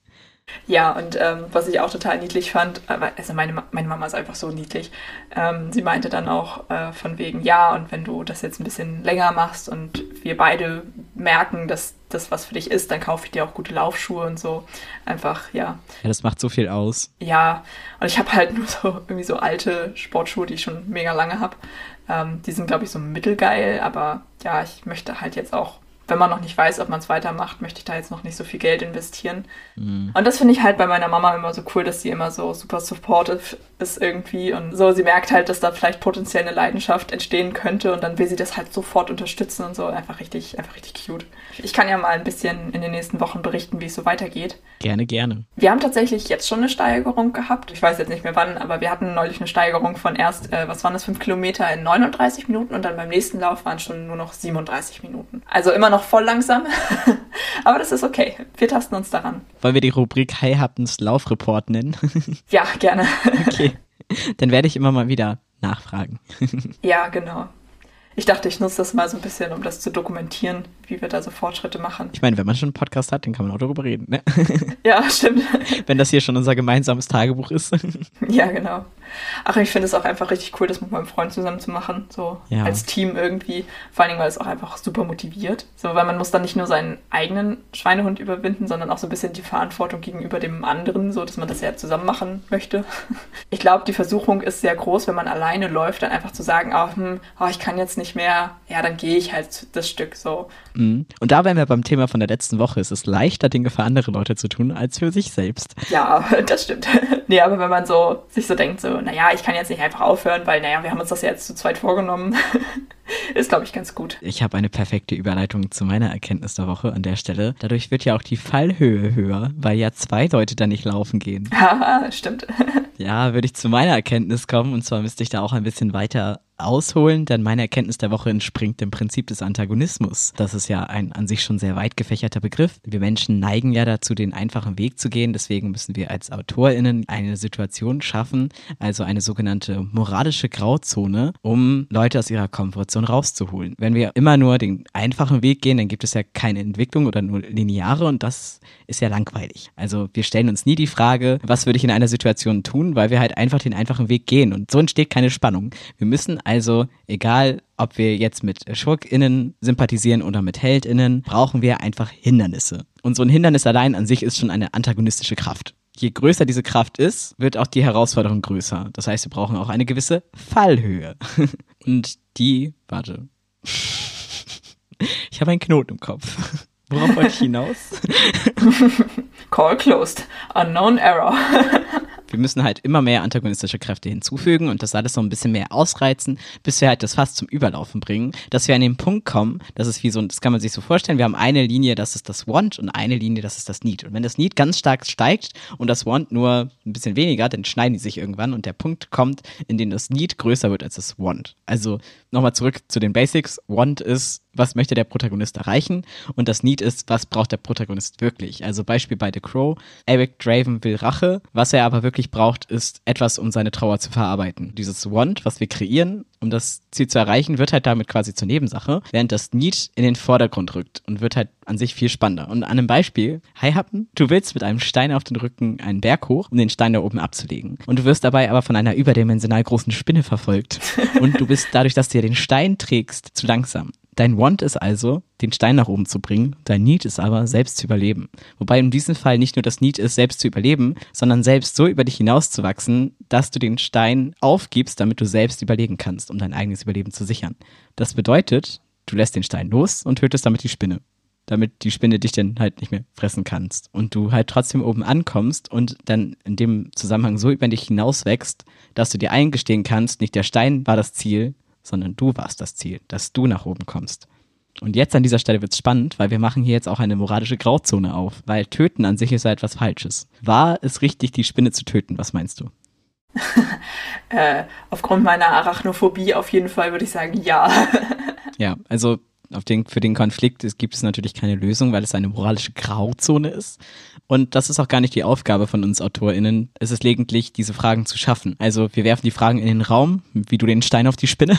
Ja, und ähm, was ich auch total niedlich fand, also meine, meine Mama ist einfach so niedlich. Ähm, sie meinte dann auch äh, von wegen, ja, und wenn du das jetzt ein bisschen länger machst und wir beide merken, dass das was für dich ist, dann kaufe ich dir auch gute Laufschuhe und so. Einfach, ja.
Ja, das macht so viel aus.
Ja, und ich habe halt nur so irgendwie so alte Sportschuhe, die ich schon mega lange habe. Ähm, die sind, glaube ich, so mittelgeil, aber ja, ich möchte halt jetzt auch wenn man noch nicht weiß, ob man es weitermacht, möchte ich da jetzt noch nicht so viel Geld investieren. Mhm. Und das finde ich halt bei meiner Mama immer so cool, dass sie immer so super supportive ist irgendwie und so. Sie merkt halt, dass da vielleicht potenziell eine Leidenschaft entstehen könnte und dann will sie das halt sofort unterstützen und so. Einfach richtig, einfach richtig cute. Ich kann ja mal ein bisschen in den nächsten Wochen berichten, wie es so weitergeht.
Gerne, gerne.
Wir haben tatsächlich jetzt schon eine Steigerung gehabt. Ich weiß jetzt nicht mehr wann, aber wir hatten neulich eine Steigerung von erst, äh, was waren das, 5 Kilometer in 39 Minuten und dann beim nächsten Lauf waren es schon nur noch 37 Minuten. Also immer noch voll langsam, aber das ist okay. Wir tasten uns daran.
Wollen wir die Rubrik Hi Happens Laufreport nennen?
ja, gerne.
okay. Dann werde ich immer mal wieder nachfragen.
ja, genau. Ich dachte, ich nutze das mal so ein bisschen, um das zu dokumentieren, wie wir da so Fortschritte machen.
Ich meine, wenn man schon einen Podcast hat, dann kann man auch darüber reden, ne?
Ja, stimmt.
Wenn das hier schon unser gemeinsames Tagebuch ist.
Ja, genau. Ach, ich finde es auch einfach richtig cool, das mit meinem Freund zusammen zu machen, so ja. als Team irgendwie. Vor allen Dingen, weil es auch einfach super motiviert. So, weil man muss dann nicht nur seinen eigenen Schweinehund überwinden, sondern auch so ein bisschen die Verantwortung gegenüber dem anderen, so dass man das ja zusammen machen möchte. Ich glaube, die Versuchung ist sehr groß, wenn man alleine läuft, dann einfach zu sagen, oh, hm, oh ich kann jetzt nicht mehr, ja, dann gehe ich halt das Stück so.
Mhm. Und da wären wir beim Thema von der letzten Woche. Es ist leichter, Dinge für andere Leute zu tun, als für sich selbst.
Ja, das stimmt. nee, aber wenn man so sich so denkt, so, naja, ich kann jetzt nicht einfach aufhören, weil, naja, wir haben uns das ja jetzt zu zweit vorgenommen. ist, glaube ich, ganz gut.
Ich habe eine perfekte Überleitung zu meiner Erkenntnis der Woche an der Stelle. Dadurch wird ja auch die Fallhöhe höher, weil ja zwei Leute da nicht laufen gehen.
Haha, stimmt.
ja, würde ich zu meiner Erkenntnis kommen und zwar müsste ich da auch ein bisschen weiter ausholen, denn meine Erkenntnis der Woche entspringt dem Prinzip des Antagonismus. Das ist ja ein an sich schon sehr weit gefächerter Begriff. Wir Menschen neigen ja dazu, den einfachen Weg zu gehen. Deswegen müssen wir als AutorInnen eine Situation schaffen, also eine sogenannte moralische Grauzone, um Leute aus ihrer Komfortzone rauszuholen. Wenn wir immer nur den einfachen Weg gehen, dann gibt es ja keine Entwicklung oder nur lineare und das ist ja langweilig. Also wir stellen uns nie die Frage, was würde ich in einer Situation tun, weil wir halt einfach den einfachen Weg gehen und so entsteht keine Spannung. Wir müssen also, egal ob wir jetzt mit SchurkInnen sympathisieren oder mit HeldInnen, brauchen wir einfach Hindernisse. Und so ein Hindernis allein an sich ist schon eine antagonistische Kraft. Je größer diese Kraft ist, wird auch die Herausforderung größer. Das heißt, wir brauchen auch eine gewisse Fallhöhe. Und die, warte. Ich habe einen Knoten im Kopf. Worauf wollte ich hinaus?
Call closed. Unknown error.
Wir müssen halt immer mehr antagonistische Kräfte hinzufügen und das alles so ein bisschen mehr ausreizen, bis wir halt das Fass zum Überlaufen bringen, dass wir an den Punkt kommen, das ist wie so, das kann man sich so vorstellen, wir haben eine Linie, das ist das Want und eine Linie, das ist das Need. Und wenn das Need ganz stark steigt und das Want nur ein bisschen weniger, dann schneiden die sich irgendwann und der Punkt kommt, in dem das Need größer wird als das Want. Also nochmal zurück zu den Basics. Want ist was möchte der Protagonist erreichen und das Need ist, was braucht der Protagonist wirklich. Also Beispiel bei The Crow, Eric Draven will Rache, was er aber wirklich braucht, ist etwas, um seine Trauer zu verarbeiten. Dieses Want, was wir kreieren, um das Ziel zu erreichen, wird halt damit quasi zur Nebensache, während das Need in den Vordergrund rückt und wird halt an sich viel spannender. Und an einem Beispiel, Hi Happen, du willst mit einem Stein auf den Rücken einen Berg hoch, um den Stein da oben abzulegen. Und du wirst dabei aber von einer überdimensional großen Spinne verfolgt. Und du bist dadurch, dass du ja den Stein trägst, zu langsam. Dein Want ist also, den Stein nach oben zu bringen, dein Need ist aber, selbst zu überleben. Wobei in diesem Fall nicht nur das Need ist, selbst zu überleben, sondern selbst so über dich hinauszuwachsen, dass du den Stein aufgibst, damit du selbst überlegen kannst, um dein eigenes Überleben zu sichern. Das bedeutet, du lässt den Stein los und tötest damit die Spinne. Damit die Spinne dich dann halt nicht mehr fressen kannst. Und du halt trotzdem oben ankommst und dann in dem Zusammenhang so über dich hinauswächst, dass du dir eingestehen kannst, nicht der Stein war das Ziel, sondern du warst das Ziel, dass du nach oben kommst. Und jetzt an dieser Stelle wird es spannend, weil wir machen hier jetzt auch eine moralische Grauzone auf, weil töten an sich ist ja etwas Falsches. War es richtig, die Spinne zu töten? Was meinst du?
äh, aufgrund meiner Arachnophobie auf jeden Fall würde ich sagen, ja.
ja, also auf den, für den Konflikt gibt es natürlich keine Lösung, weil es eine moralische Grauzone ist. Und das ist auch gar nicht die Aufgabe von uns AutorInnen. Es ist lediglich, diese Fragen zu schaffen. Also wir werfen die Fragen in den Raum, wie du den Stein auf die Spinne.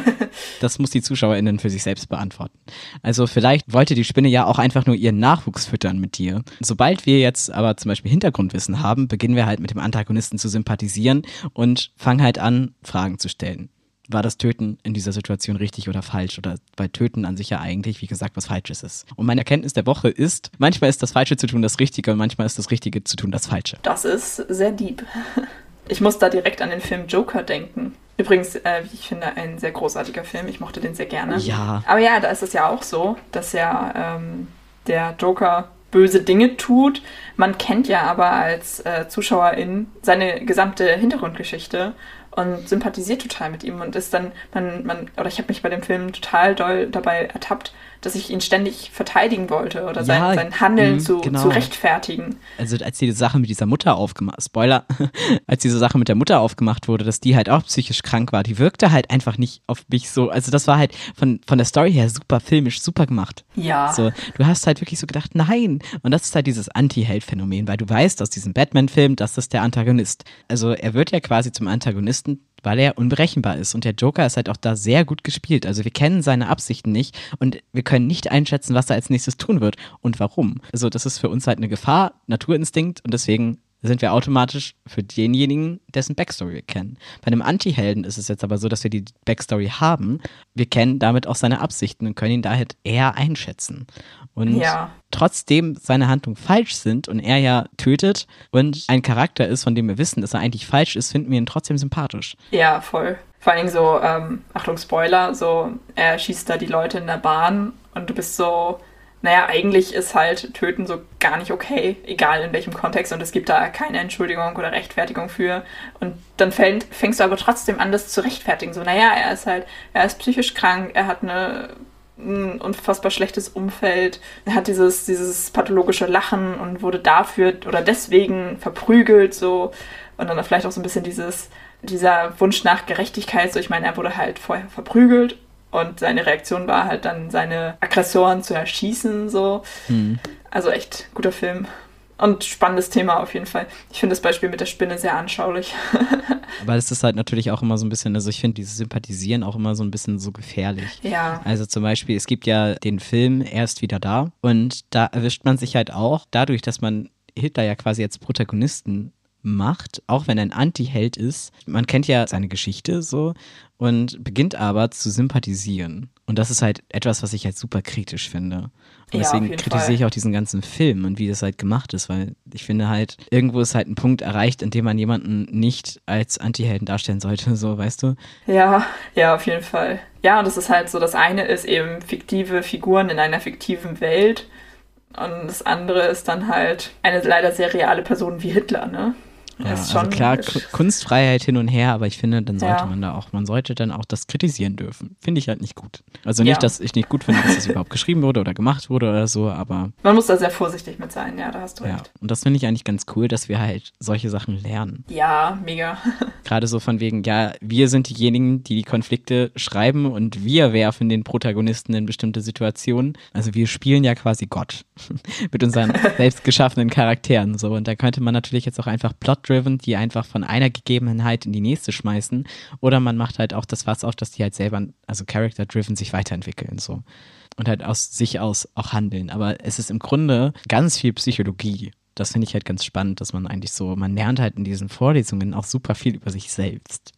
das muss die ZuschauerInnen für sich selbst beantworten. Also vielleicht wollte die Spinne ja auch einfach nur ihren Nachwuchs füttern mit dir. Sobald wir jetzt aber zum Beispiel Hintergrundwissen haben, beginnen wir halt mit dem Antagonisten zu sympathisieren und fangen halt an, Fragen zu stellen war das Töten in dieser Situation richtig oder falsch? Oder bei Töten an sich ja eigentlich, wie gesagt, was Falsches ist. Und meine Erkenntnis der Woche ist, manchmal ist das Falsche zu tun das Richtige und manchmal ist das Richtige zu tun das Falsche.
Das ist sehr deep. Ich muss da direkt an den Film Joker denken. Übrigens, äh, wie ich finde, ein sehr großartiger Film. Ich mochte den sehr gerne.
Ja.
Aber ja, da ist es ja auch so, dass ja ähm, der Joker böse Dinge tut. Man kennt ja aber als äh, Zuschauerin seine gesamte Hintergrundgeschichte und sympathisiert total mit ihm und ist dann, man, man, oder ich habe mich bei dem Film total doll dabei ertappt, dass ich ihn ständig verteidigen wollte oder sein, ja, sein Handeln mh, zu, genau. zu rechtfertigen.
Also als diese Sache mit dieser Mutter aufgemacht, Spoiler, als diese Sache mit der Mutter aufgemacht wurde, dass die halt auch psychisch krank war, die wirkte halt einfach nicht auf mich so, also das war halt von, von der Story her super filmisch, super gemacht.
Ja.
So, du hast halt wirklich so gedacht, nein. Und das ist halt dieses Anti-Held-Phänomen, weil du weißt aus diesem Batman-Film, dass das der Antagonist. Also er wird ja quasi zum Antagonisten weil er unberechenbar ist. Und der Joker ist halt auch da sehr gut gespielt. Also wir kennen seine Absichten nicht und wir können nicht einschätzen, was er als nächstes tun wird und warum. Also das ist für uns halt eine Gefahr, Naturinstinkt und deswegen sind wir automatisch für denjenigen, dessen Backstory wir kennen. Bei einem Anti-Helden ist es jetzt aber so, dass wir die Backstory haben. Wir kennen damit auch seine Absichten und können ihn daher eher einschätzen. Und ja. trotzdem seine Handlungen falsch sind und er ja tötet und ein Charakter ist, von dem wir wissen, dass er eigentlich falsch ist, finden wir ihn trotzdem sympathisch.
Ja, voll. Vor allen Dingen so, ähm, Achtung, Spoiler, so, er schießt da die Leute in der Bahn und du bist so, naja, eigentlich ist halt Töten so gar nicht okay, egal in welchem Kontext und es gibt da keine Entschuldigung oder Rechtfertigung für. Und dann fängst, fängst du aber trotzdem an, das zu rechtfertigen. So, naja, er ist halt, er ist psychisch krank, er hat eine ein unfassbar schlechtes Umfeld. Er hat dieses, dieses pathologische Lachen und wurde dafür oder deswegen verprügelt, so. Und dann vielleicht auch so ein bisschen dieses, dieser Wunsch nach Gerechtigkeit, so ich meine, er wurde halt vorher verprügelt und seine Reaktion war halt dann, seine Aggressoren zu erschießen, so. Mhm. Also echt guter Film. Und spannendes Thema auf jeden Fall. Ich finde das Beispiel mit der Spinne sehr anschaulich.
Aber es ist halt natürlich auch immer so ein bisschen, also ich finde dieses Sympathisieren auch immer so ein bisschen so gefährlich.
Ja.
Also zum Beispiel, es gibt ja den Film Erst wieder da und da erwischt man sich halt auch dadurch, dass man Hitler ja quasi als Protagonisten macht, auch wenn er ein Anti-Held ist. Man kennt ja seine Geschichte so und beginnt aber zu sympathisieren. Und das ist halt etwas, was ich halt super kritisch finde. Und
ja,
deswegen kritisiere ich auch diesen ganzen Film und wie das halt gemacht ist, weil ich finde halt, irgendwo ist halt ein Punkt erreicht, in dem man jemanden nicht als Anti-Helden darstellen sollte, so, weißt du?
Ja, ja, auf jeden Fall. Ja, und das ist halt so, das eine ist eben fiktive Figuren in einer fiktiven Welt. Und das andere ist dann halt eine leider sehr reale Person wie Hitler, ne?
Ja, also klar, Kunstfreiheit hin und her, aber ich finde, dann sollte ja. man da auch, man sollte dann auch das kritisieren dürfen. Finde ich halt nicht gut. Also nicht, ja. dass ich nicht gut finde, dass es überhaupt geschrieben wurde oder gemacht wurde oder so, aber.
Man muss da sehr vorsichtig mit sein, ja, da hast du recht. Ja,
und das finde ich eigentlich ganz cool, dass wir halt solche Sachen lernen.
Ja, mega.
Gerade so von wegen, ja, wir sind diejenigen, die die Konflikte schreiben und wir werfen den Protagonisten in bestimmte Situationen. Also wir spielen ja quasi Gott mit unseren selbst geschaffenen Charakteren so und da könnte man natürlich jetzt auch einfach Plot Plot-driven, die einfach von einer Gegebenheit in die nächste schmeißen. Oder man macht halt auch das Fass auf, dass die halt selber, also Character-driven, sich weiterentwickeln. so Und halt aus sich aus auch handeln. Aber es ist im Grunde ganz viel Psychologie. Das finde ich halt ganz spannend, dass man eigentlich so, man lernt halt in diesen Vorlesungen auch super viel über sich selbst.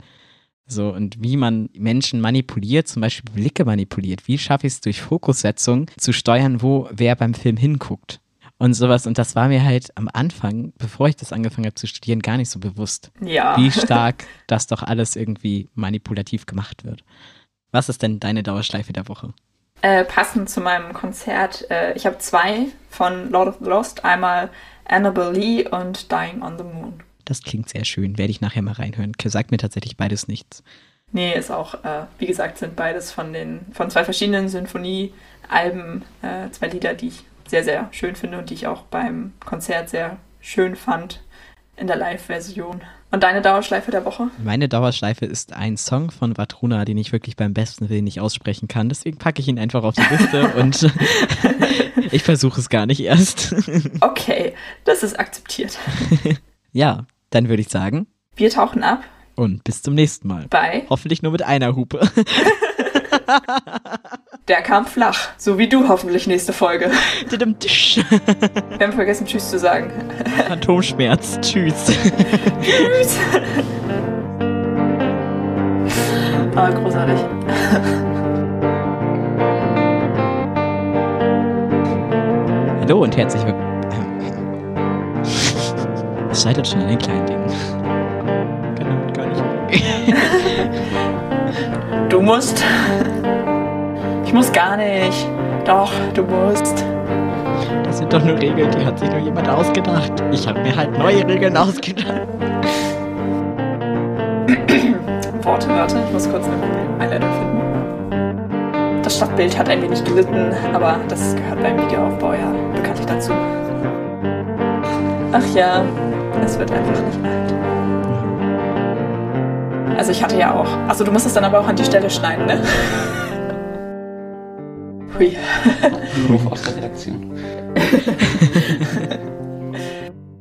So, und wie man Menschen manipuliert, zum Beispiel Blicke manipuliert. Wie schaffe ich es durch Fokussetzung zu steuern, wo wer beim Film hinguckt? Und sowas. Und das war mir halt am Anfang, bevor ich das angefangen habe zu studieren, gar nicht so bewusst,
ja.
wie stark das doch alles irgendwie manipulativ gemacht wird. Was ist denn deine Dauerschleife der Woche?
Äh, passend zu meinem Konzert, äh, ich habe zwei von Lord of the Lost, einmal Annabelle Lee und Dying on the Moon.
Das klingt sehr schön, werde ich nachher mal reinhören. Sagt mir tatsächlich beides nichts.
Nee, ist auch, äh, wie gesagt, sind beides von den von zwei verschiedenen Sinfoniealben, äh, zwei Lieder, die ich sehr, sehr schön finde und die ich auch beim Konzert sehr schön fand in der Live-Version. Und deine Dauerschleife der Woche?
Meine Dauerschleife ist ein Song von Vatruna, den ich wirklich beim besten Willen nicht aussprechen kann. Deswegen packe ich ihn einfach auf die Liste und ich versuche es gar nicht erst.
okay, das ist akzeptiert.
ja, dann würde ich sagen.
Wir tauchen ab.
Und bis zum nächsten Mal.
Bye.
Hoffentlich nur mit einer Hupe.
Der kam flach. So wie du hoffentlich nächste Folge. Wir haben vergessen, Tschüss zu sagen.
Phantomschmerz. Tschüss.
Tschüss. Ah, großartig.
Hallo und herzlich willkommen. Es scheitert schon an den kleinen Dingen. Kann damit gar nicht.
du musst. Ich muss gar nicht. Doch, du musst.
Das sind doch nur Regeln, die hat sich nur jemand ausgedacht. Ich habe mir halt neue Regeln ausgedacht.
Worte, warte, ich muss kurz eine Einleitung finden. Das Stadtbild hat ein wenig gelitten, aber das gehört beim Videoaufbau ja bekanntlich dazu. Ach ja, es wird einfach nicht alt. Also ich hatte ja auch. Achso, du musst es dann aber auch an die Stelle schneiden, ne? Hui.
Ruf aus der Redaktion.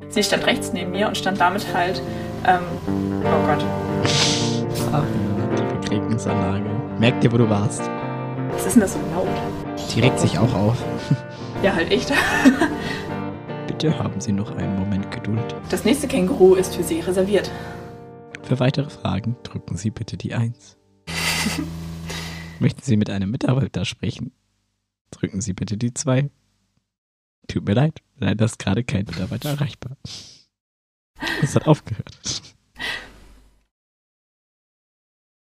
Sie stand rechts neben mir und stand damit halt. Ähm, oh Gott.
Ach ja, die Begräbnisanlage. Merk dir, wo du warst.
Was ist denn das so laut?
Die regt sich auch auf.
Ja, halt echt.
Bitte haben Sie noch einen Moment Geduld.
Das nächste Känguru ist für Sie reserviert.
Für weitere Fragen drücken Sie bitte die 1. Möchten Sie mit einem Mitarbeiter sprechen? Drücken Sie bitte die 2. Tut mir leid, leider ist gerade kein Mitarbeiter erreichbar. Es hat aufgehört.